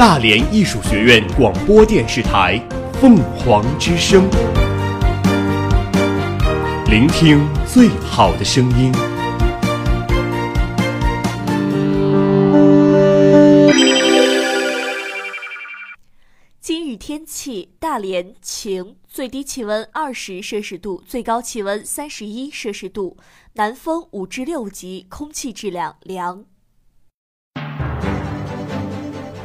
大连艺术学院广播电视台《凤凰之声》，聆听最好的声音。今日天气：大连晴，最低气温二十摄氏度，最高气温三十一摄氏度，南风五至六级，空气质量良。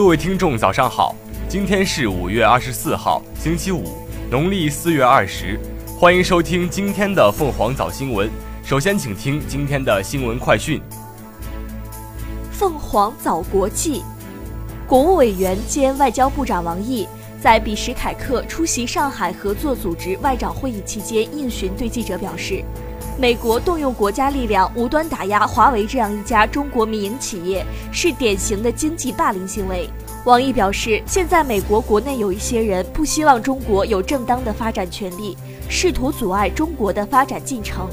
各位听众，早上好！今天是五月二十四号，星期五，农历四月二十。欢迎收听今天的凤凰早新闻。首先，请听今天的新闻快讯。凤凰早国际，国务委员兼外交部长王毅在比什凯克出席上海合作组织外长会议期间应询对记者表示，美国动用国家力量无端打压华为这样一家中国民营企业，是典型的经济霸凌行为。王毅表示，现在美国国内有一些人不希望中国有正当的发展权利，试图阻碍中国的发展进程。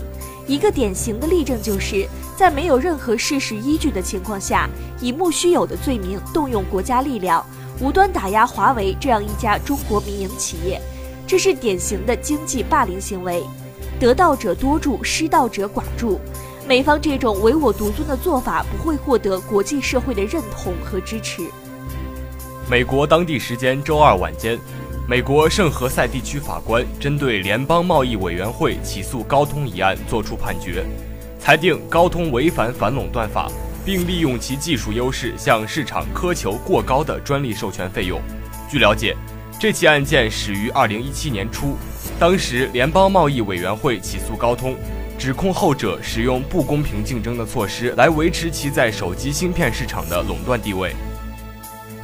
一个典型的例证就是在没有任何事实依据的情况下，以莫须有的罪名动用国家力量，无端打压华为这样一家中国民营企业，这是典型的经济霸凌行为。得道者多助，失道者寡助。美方这种唯我独尊的做法不会获得国际社会的认同和支持。美国当地时间周二晚间，美国圣何塞地区法官针对联邦贸易委员会起诉高通一案作出判决，裁定高通违反反垄断法，并利用其技术优势向市场苛求过高的专利授权费用。据了解，这起案件始于2017年初，当时联邦贸易委员会起诉高通，指控后者使用不公平竞争的措施来维持其在手机芯片市场的垄断地位。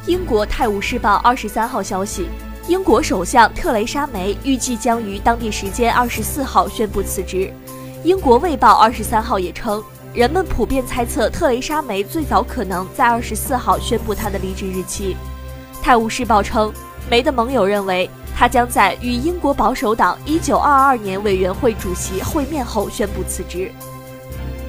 英国《泰晤士报》二十三号消息，英国首相特蕾莎梅预计将于当地时间二十四号宣布辞职。英国《卫报》二十三号也称，人们普遍猜测特蕾莎梅最早可能在二十四号宣布她的离职日期。《泰晤士报》称，梅的盟友认为她将在与英国保守党一九二二年委员会主席会面后宣布辞职。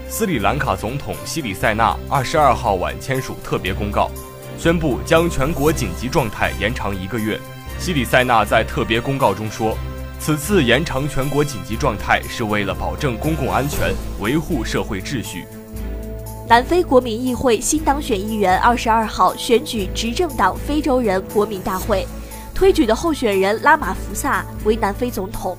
斯里兰卡总统西里塞纳二十二号晚签署特别公告。宣布将全国紧急状态延长一个月。西里塞纳在特别公告中说，此次延长全国紧急状态是为了保证公共安全，维护社会秩序。南非国民议会新当选议员二十二号选举执政党非洲人国民大会，推举的候选人拉马福萨为南非总统。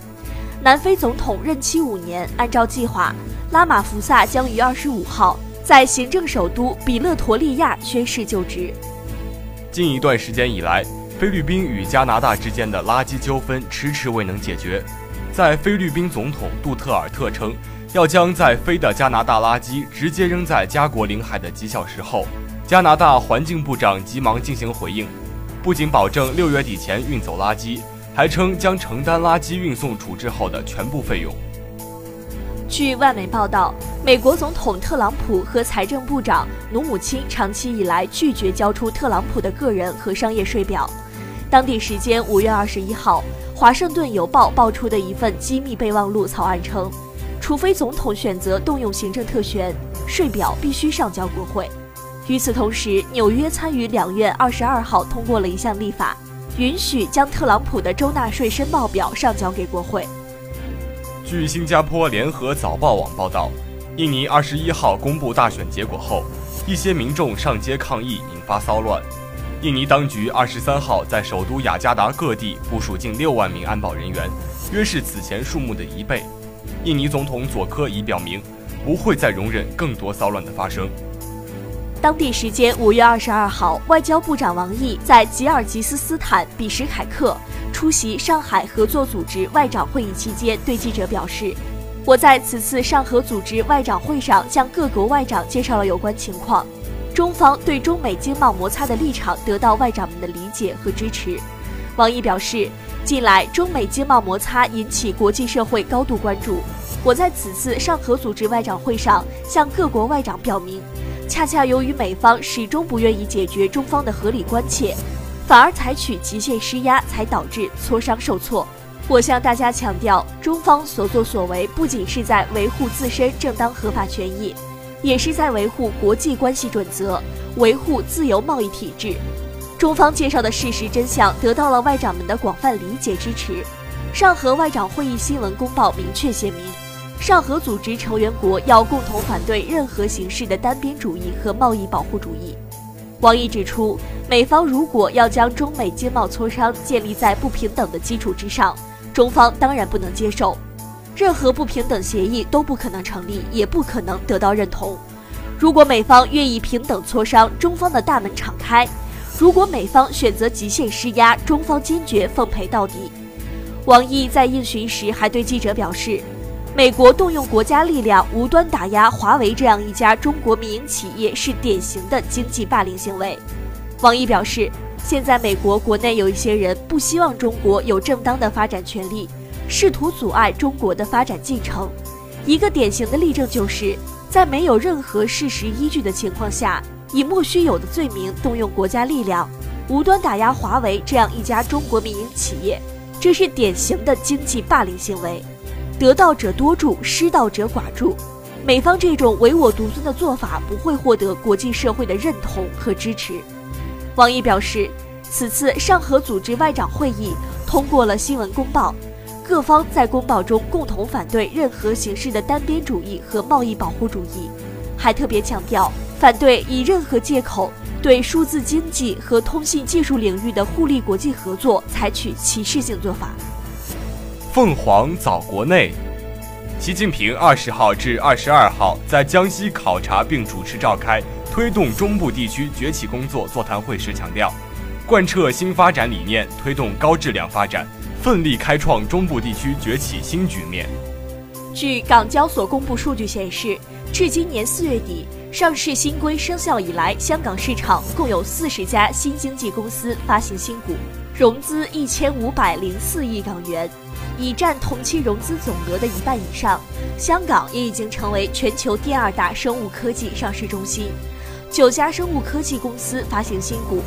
南非总统任期五年，按照计划，拉马福萨将于二十五号。在行政首都比勒陀利亚宣誓就职。近一段时间以来，菲律宾与加拿大之间的垃圾纠纷迟迟未能解决。在菲律宾总统杜特尔特称要将在菲的加拿大垃圾直接扔在加国领海的几小时后，加拿大环境部长急忙进行回应，不仅保证六月底前运走垃圾，还称将承担垃圾运送处置后的全部费用。据外媒报道，美国总统特朗普和财政部长努姆钦长期以来拒绝交出特朗普的个人和商业税表。当地时间五月二十一号，《华盛顿邮报》爆出的一份机密备忘录草案称，除非总统选择动用行政特权，税表必须上交国会。与此同时，纽约参与两院二十二号通过了一项立法，允许将特朗普的州纳税申报表上交给国会。据新加坡联合早报网报道，印尼二十一号公布大选结果后，一些民众上街抗议，引发骚乱。印尼当局二十三号在首都雅加达各地部署近六万名安保人员，约是此前数目的一倍。印尼总统佐科已表明，不会再容忍更多骚乱的发生。当地时间五月二十二号，外交部长王毅在吉尔吉斯斯坦比什凯克出席上海合作组织外长会议期间，对记者表示：“我在此次上合组织外长会上向各国外长介绍了有关情况，中方对中美经贸摩擦的立场得到外长们的理解和支持。王毅表示，近来中美经贸摩擦引起国际社会高度关注。我在此次上合组织外长会上向各国外长表明，恰恰由于美方始终不愿意解决中方的合理关切，反而采取极限施压，才导致磋商受挫。我向大家强调，中方所作所为不仅是在维护自身正当合法权益，也是在维护国际关系准则，维护自由贸易体制。中方介绍的事实真相得到了外长们的广泛理解支持。上合外长会议新闻公报明确写明。上合组织成员国要共同反对任何形式的单边主义和贸易保护主义。王毅指出，美方如果要将中美经贸磋商建立在不平等的基础之上，中方当然不能接受。任何不平等协议都不可能成立，也不可能得到认同。如果美方愿意平等磋商，中方的大门敞开；如果美方选择极限施压，中方坚决奉陪到底。王毅在应询时还对记者表示。美国动用国家力量无端打压华为这样一家中国民营企业，是典型的经济霸凌行为。王毅表示，现在美国国内有一些人不希望中国有正当的发展权利，试图阻碍中国的发展进程。一个典型的例证就是，在没有任何事实依据的情况下，以莫须有的罪名动用国家力量，无端打压华为这样一家中国民营企业，这是典型的经济霸凌行为。得道者多助，失道者寡助。美方这种唯我独尊的做法不会获得国际社会的认同和支持。王毅表示，此次上合组织外长会议通过了新闻公报，各方在公报中共同反对任何形式的单边主义和贸易保护主义，还特别强调反对以任何借口对数字经济和通信技术领域的互利国际合作采取歧视性做法。凤凰早国内，习近平二十号至二十二号在江西考察并主持召开推动中部地区崛起工作座谈会时强调，贯彻新发展理念，推动高质量发展，奋力开创中部地区崛起新局面。据港交所公布数据显示，至今年四月底，上市新规生效以来，香港市场共有四十家新经济公司发行新股，融资一千五百零四亿港元。已占同期融资总额的一半以上，香港也已经成为全球第二大生物科技上市中心。九家生物科技公司发行新股，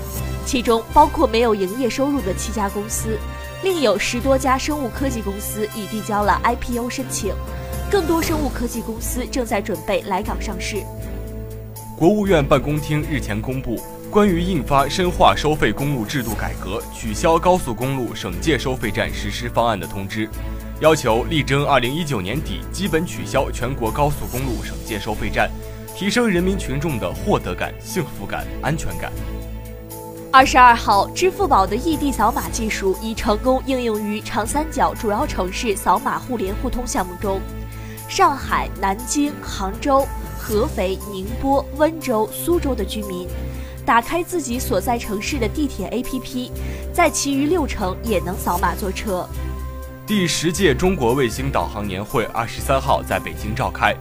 其中包括没有营业收入的七家公司，另有十多家生物科技公司已递交了 IPO 申请，更多生物科技公司正在准备来港上市。国务院办公厅日前公布。关于印发深化收费公路制度改革、取消高速公路省界收费站实施方案的通知，要求力争二零一九年底基本取消全国高速公路省界收费站，提升人民群众的获得感、幸福感、安全感。二十二号，支付宝的异地扫码技术已成功应用于长三角主要城市扫码互联互通项目中，上海、南京、杭州、合肥、宁波、温州、苏州的居民。打开自己所在城市的地铁 APP，在其余六城也能扫码坐车。第十届中国卫星导航年会二十三号在北京召开。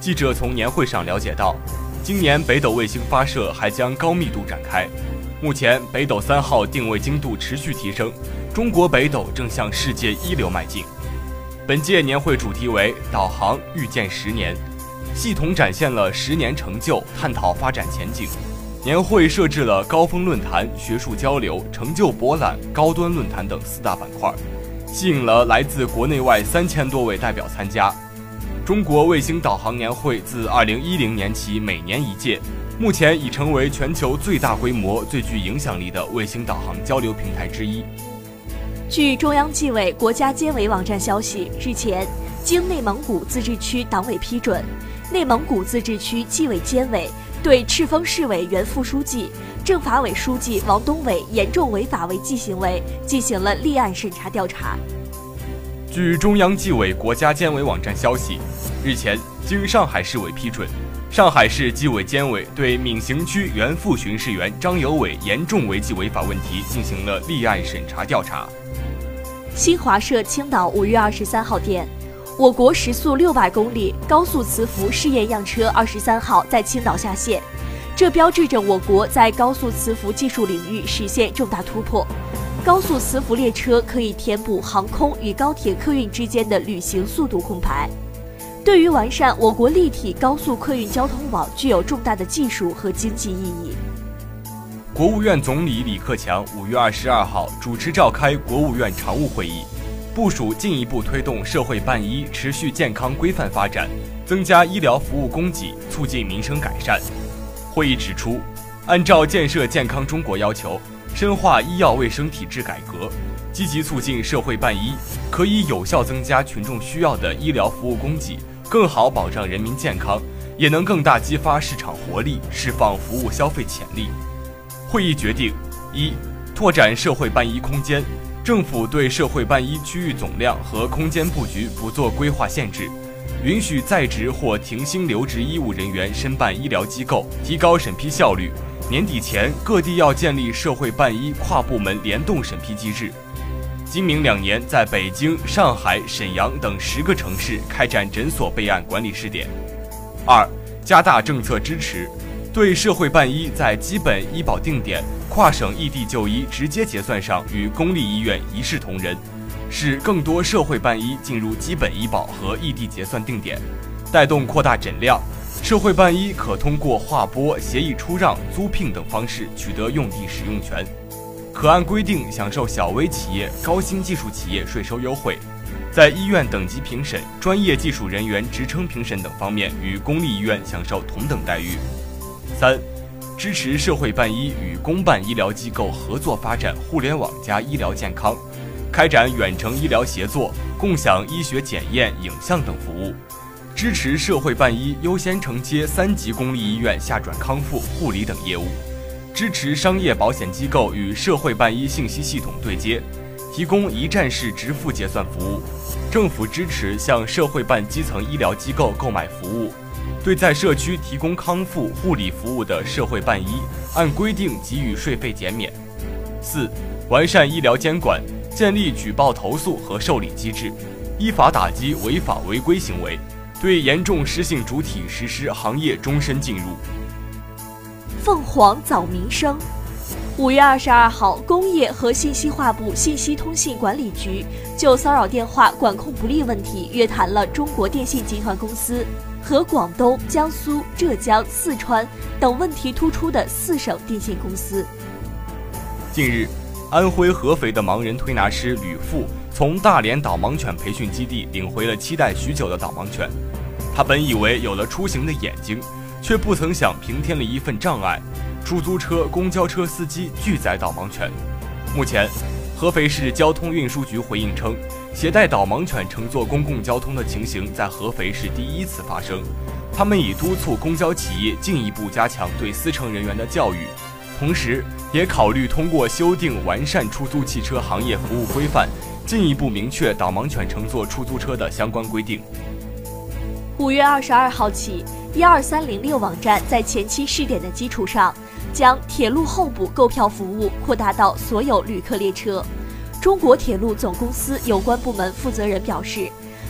记者从年会上了解到，今年北斗卫星发射还将高密度展开。目前，北斗三号定位精度持续提升，中国北斗正向世界一流迈进。本届年会主题为“导航预见十年”，系统展现了十年成就，探讨发展前景。年会设置了高峰论坛、学术交流、成就博览、高端论坛等四大板块，吸引了来自国内外三千多位代表参加。中国卫星导航年会自二零一零年起每年一届，目前已成为全球最大规模、最具影响力的卫星导航交流平台之一。据中央纪委国家监委网站消息，日前经内蒙古自治区党委批准，内蒙古自治区纪委监委。对赤峰市委原副书记、政法委书记王东伟严重违法违纪行为进行了立案审查调查。据中央纪委国家监委网站消息，日前经上海市委批准，上海市纪委监委对闵行区原副巡视员张有伟严重违纪违法问题进行了立案审查调查。新华社青岛五月二十三号电。我国时速六百公里高速磁浮试验样车二十三号在青岛下线，这标志着我国在高速磁浮技术领域实现重大突破。高速磁浮列车可以填补航空与高铁客运之间的旅行速度空白，对于完善我国立体高速客运交通网具有重大的技术和经济意义。国务院总理李克强五月二十二号主持召开国务院常务会议，部署进一步推动社会办医持续健康规范发展，增加医疗服务供给，促进民生改善。会议指出，按照建设健康中国要求。深化医药卫生体制改革，积极促进社会办医，可以有效增加群众需要的医疗服务供给，更好保障人民健康，也能更大激发市场活力，释放服务消费潜力。会议决定：一、拓展社会办医空间，政府对社会办医区域总量和空间布局不做规划限制，允许在职或停薪留职医务人员申办医疗机构，提高审批效率。年底前，各地要建立社会办医跨部门联动审批机制。今明两年，在北京、上海、沈阳等十个城市开展诊所备案管理试点。二、加大政策支持，对社会办医在基本医保定点、跨省异地就医直接结算上与公立医院一视同仁，使更多社会办医进入基本医保和异地结算定点，带动扩大诊量。社会办医可通过划拨、协议出让、租赁等方式取得用地使用权，可按规定享受小微企业、高新技术企业税收优惠，在医院等级评审、专业技术人员职称评审等方面与公立医院享受同等待遇。三、支持社会办医与公办医疗机构合作发展互联网加医疗健康，开展远程医疗协作、共享医学检验、影像等服务。支持社会办医优先承接三级公立医院下转康复护理等业务，支持商业保险机构与社会办医信息系统对接，提供一站式直付结算服务。政府支持向社会办基层医疗机构购买服务，对在社区提供康复护理服务的社会办医，按规定给予税费减免。四、完善医疗监管，建立举报投诉和受理机制，依法打击违法违规行为。对严重失信主体实施行业终身禁入。凤凰早民生，五月二十二号，工业和信息化部信息通信管理局就骚扰电话管控不力问题约谈了中国电信集团公司和广东、江苏、浙江、四川等问题突出的四省电信公司。近日，安徽合肥的盲人推拿师吕富从大连导盲犬培训基地领回了期待许久的导盲犬。他本以为有了出行的眼睛，却不曾想平添了一份障碍。出租车、公交车司机拒载导盲犬。目前，合肥市交通运输局回应称，携带导盲犬乘坐公共交通的情形在合肥是第一次发生。他们已督促公交企业进一步加强对司乘人员的教育，同时也考虑通过修订完善出租汽车行业服务规范，进一步明确导盲犬乘坐出租车的相关规定。五月二十二号起，一二三零六网站在前期试点的基础上，将铁路候补购票服务扩大到所有旅客列车。中国铁路总公司有关部门负责人表示，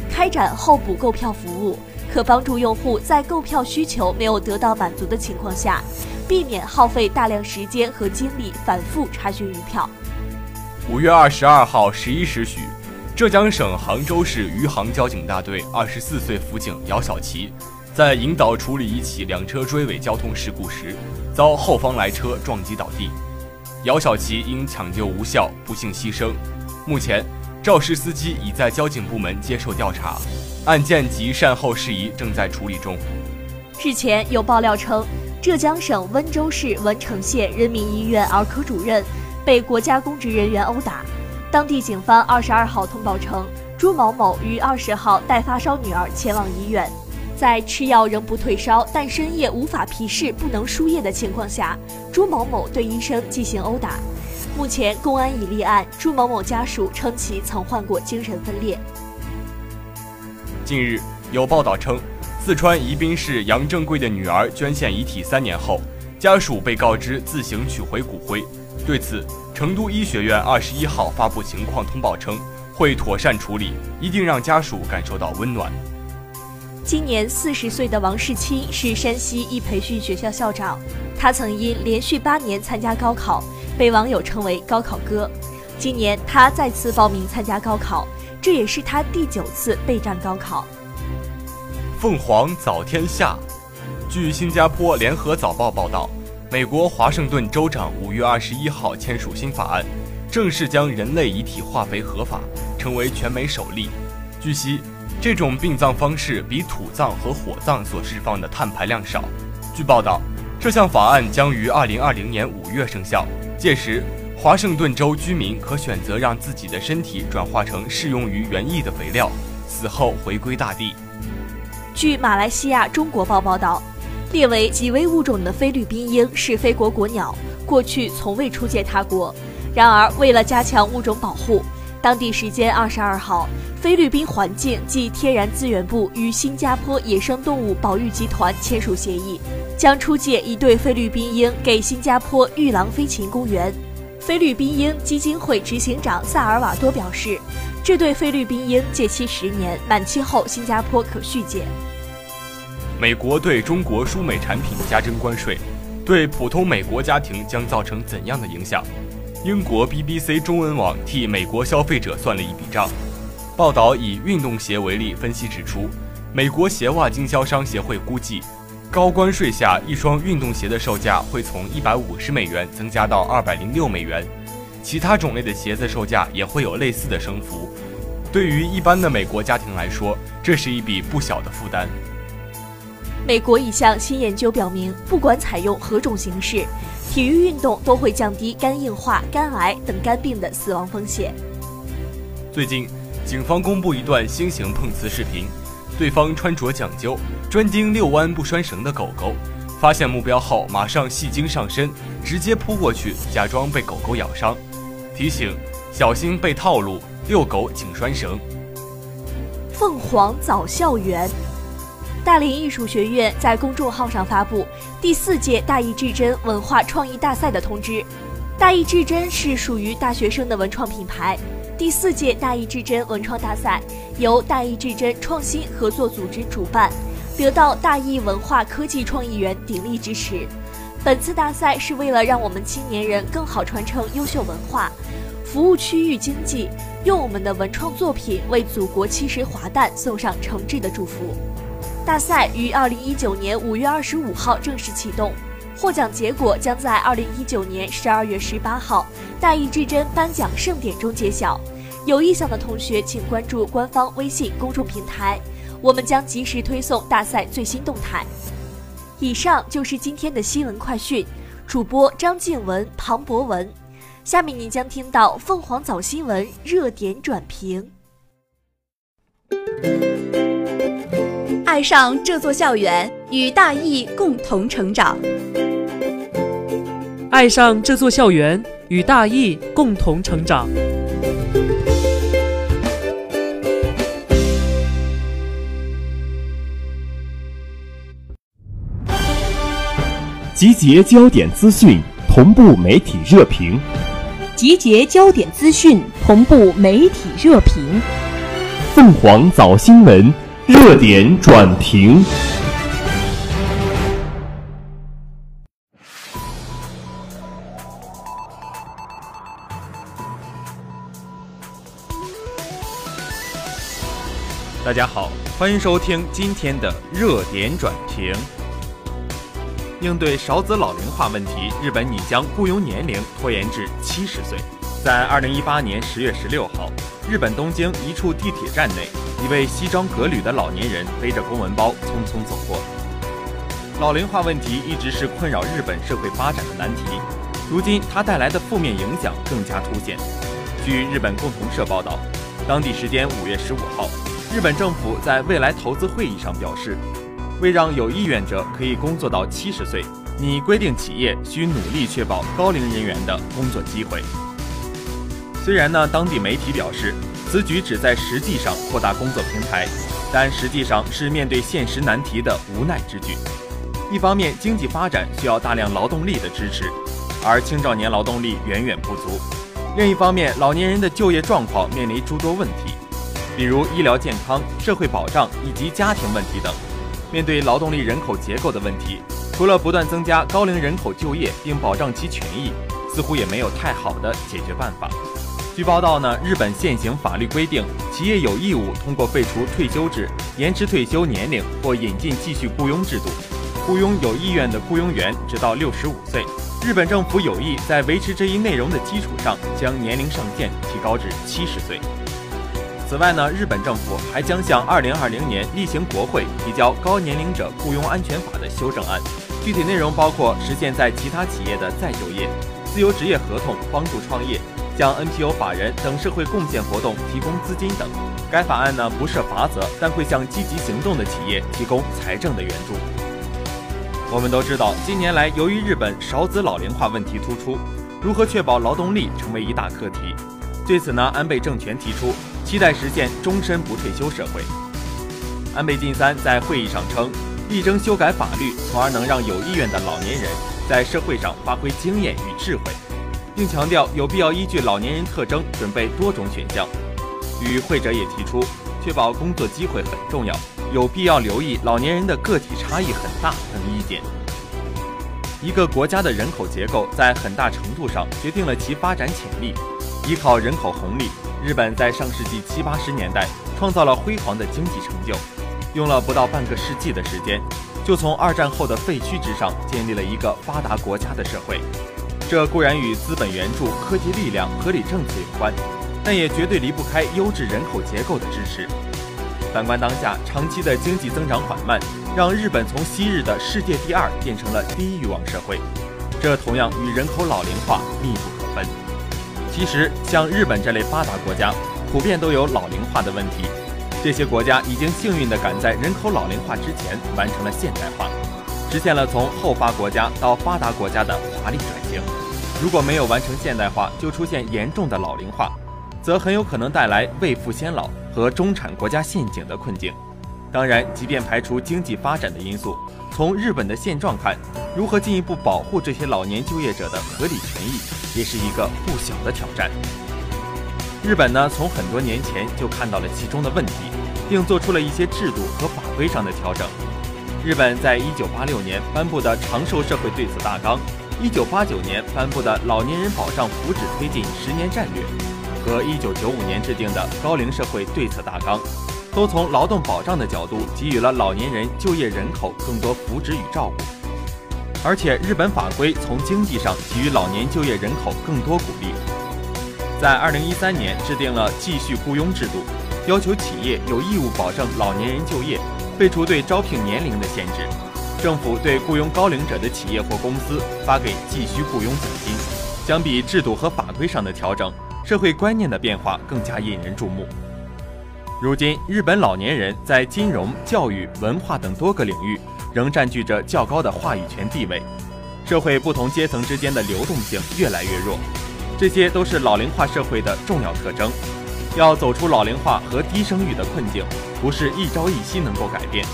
开展候补购票服务，可帮助用户在购票需求没有得到满足的情况下，避免耗费大量时间和精力反复查询余票。五月二十二号十一时许。浙江省杭州市余杭交警大队二十四岁辅警姚小琪，在引导处理一起两车追尾交通事故时，遭后方来车撞击倒地。姚小琪因抢救无效不幸牺牲。目前，肇事司机已在交警部门接受调查，案件及善后事宜正在处理中。日前有爆料称，浙江省温州市文成县人民医院儿科主任被国家公职人员殴打。当地警方二十二号通报称，朱某某于二十号带发烧女儿前往医院，在吃药仍不退烧，但深夜无法皮试、不能输液的情况下，朱某某对医生进行殴打。目前公安已立案，朱某某家属称其曾患过精神分裂。近日有报道称，四川宜宾市杨正贵的女儿捐献遗体三年后，家属被告知自行取回骨灰。对此，成都医学院二十一号发布情况通报称，会妥善处理，一定让家属感受到温暖。今年四十岁的王世清是山西一培训学校校长，他曾因连续八年参加高考，被网友称为“高考哥”。今年他再次报名参加高考，这也是他第九次备战高考。凤凰早天下，据新加坡联合早报报道，美国华盛顿州长五月二十一号签署新法案，正式将人类遗体化肥合法，成为全美首例。据悉，这种殡葬方式比土葬和火葬所释放的碳排量少。据报道，这项法案将于二零二零年五月生效，届时。华盛顿州居民可选择让自己的身体转化成适用于园艺的肥料，死后回归大地。据马来西亚《中国报》报道，列为极危物种的菲律宾鹰是非国国鸟，过去从未出界他国。然而，为了加强物种保护，当地时间二十二号，菲律宾环境及天然资源部与新加坡野生动物保育集团签署协议，将出借一对菲律宾鹰给新加坡玉郎飞禽公园。菲律宾鹰基金会执行长萨尔瓦多表示，这对菲律宾鹰借期十年，满期后新加坡可续借。美国对中国输美产品加征关税，对普通美国家庭将造成怎样的影响？英国 BBC 中文网替美国消费者算了一笔账。报道以运动鞋为例，分析指出，美国鞋袜经销商协会估计。高关税下，一双运动鞋的售价会从一百五十美元增加到二百零六美元，其他种类的鞋子售价也会有类似的升幅。对于一般的美国家庭来说，这是一笔不小的负担。美国一项新研究表明，不管采用何种形式，体育运动都会降低肝硬化、肝癌等肝病的死亡风险。最近，警方公布一段新型碰瓷视频。对方穿着讲究，专盯遛弯不拴绳的狗狗，发现目标后马上戏精上身，直接扑过去，假装被狗狗咬伤，提醒小心被套路，遛狗请拴绳。凤凰早校园，大连艺术学院在公众号上发布第四届大艺至臻文化创意大赛的通知。大艺至臻是属于大学生的文创品牌。第四届大艺至臻文创大赛由大艺至臻创新合作组织主办，得到大艺文化科技创意园鼎力支持。本次大赛是为了让我们青年人更好传承优秀文化，服务区域经济，用我们的文创作品为祖国七十华诞送上诚挚的祝福。大赛于二零一九年五月二十五号正式启动。获奖结果将在二零一九年十二月十八号大艺至臻颁奖盛典中揭晓。有意向的同学，请关注官方微信公众平台，我们将及时推送大赛最新动态。以上就是今天的新闻快讯，主播张静文、庞博文。下面您将听到凤凰早新闻热点转评。爱上这座校园，与大艺共同成长。爱上这座校园，与大艺共同成长。集结焦点资讯，同步媒体热评。集结焦点资讯，同步媒体热评。凤凰早新闻热点转评。大家好，欢迎收听今天的热点转评。应对少子老龄化问题，日本拟将雇佣年龄拖延至七十岁。在二零一八年十月十六号，日本东京一处地铁站内，一位西装革履的老年人背着公文包匆匆走过。老龄化问题一直是困扰日本社会发展的难题，如今它带来的负面影响更加凸显。据日本共同社报道，当地时间五月十五号。日本政府在未来投资会议上表示，为让有意愿者可以工作到七十岁，拟规定企业需努力确保高龄人员的工作机会。虽然呢，当地媒体表示此举旨在实际上扩大工作平台，但实际上是面对现实难题的无奈之举。一方面，经济发展需要大量劳动力的支持，而青少年劳动力远远不足；另一方面，老年人的就业状况面临诸多问题。比如医疗健康、社会保障以及家庭问题等。面对劳动力人口结构的问题，除了不断增加高龄人口就业并保障其权益，似乎也没有太好的解决办法。据报道呢，日本现行法律规定，企业有义务通过废除退休制、延迟退休年龄或引进继续雇佣制度，雇佣有意愿的雇佣员直到六十五岁。日本政府有意在维持这一内容的基础上，将年龄上限提高至七十岁。此外呢，日本政府还将向二零二零年例行国会提交《高年龄者雇佣安全法》的修正案，具体内容包括实现在其他企业的再就业、自由职业合同帮助创业、向 NPO 法人等社会贡献活动提供资金等。该法案呢不设罚则，但会向积极行动的企业提供财政的援助。我们都知道，近年来由于日本少子老龄化问题突出，如何确保劳动力成为一大课题。对此呢，安倍政权提出期待实现终身不退休社会。安倍晋三在会议上称，力争修改法律，从而能让有意愿的老年人在社会上发挥经验与智慧，并强调有必要依据老年人特征准备多种选项。与会者也提出，确保工作机会很重要，有必要留意老年人的个体差异很大等意见。一个国家的人口结构在很大程度上决定了其发展潜力。依靠人口红利，日本在上世纪七八十年代创造了辉煌的经济成就，用了不到半个世纪的时间，就从二战后的废墟之上建立了一个发达国家的社会。这固然与资本援助、科技力量、合理政策有关，但也绝对离不开优质人口结构的支持。反观当下，长期的经济增长缓慢，让日本从昔日的世界第二变成了低欲望社会，这同样与人口老龄化密不可分。其实，像日本这类发达国家，普遍都有老龄化的问题。这些国家已经幸运地赶在人口老龄化之前完成了现代化，实现了从后发国家到发达国家的华丽转型。如果没有完成现代化，就出现严重的老龄化，则很有可能带来未富先老和中产国家陷阱的困境。当然，即便排除经济发展的因素，从日本的现状看，如何进一步保护这些老年就业者的合理权益，也是一个不小的挑战。日本呢，从很多年前就看到了其中的问题，并做出了一些制度和法规上的调整。日本在一九八六年颁布的长寿社会对策大纲，一九八九年颁布的老年人保障福祉推进十年战略，和一九九五年制定的高龄社会对策大纲。都从劳动保障的角度给予了老年人就业人口更多福祉与照顾，而且日本法规从经济上给予老年就业人口更多鼓励。在二零一三年制定了继续雇佣制度，要求企业有义务保证老年人就业，废除对招聘年龄的限制。政府对雇佣高龄者的企业或公司发给继续雇佣奖金。相比制度和法规上的调整，社会观念的变化更加引人注目。如今，日本老年人在金融、教育、文化等多个领域仍占据着较高的话语权地位，社会不同阶层之间的流动性越来越弱，这些都是老龄化社会的重要特征。要走出老龄化和低生育的困境，不是一朝一夕能够改变。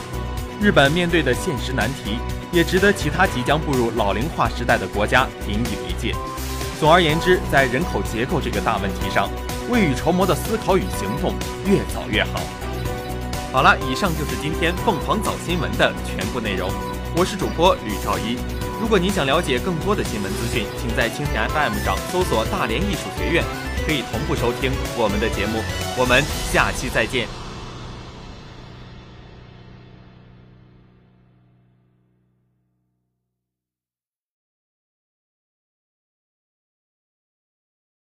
日本面对的现实难题，也值得其他即将步入老龄化时代的国家引以为戒。总而言之，在人口结构这个大问题上，未雨绸缪的思考与行动越早越好。好了，以上就是今天凤凰早新闻的全部内容。我是主播吕兆一。如果您想了解更多的新闻资讯，请在蜻蜓 FM 上搜索“大连艺术学院”，可以同步收听我们的节目。我们下期再见。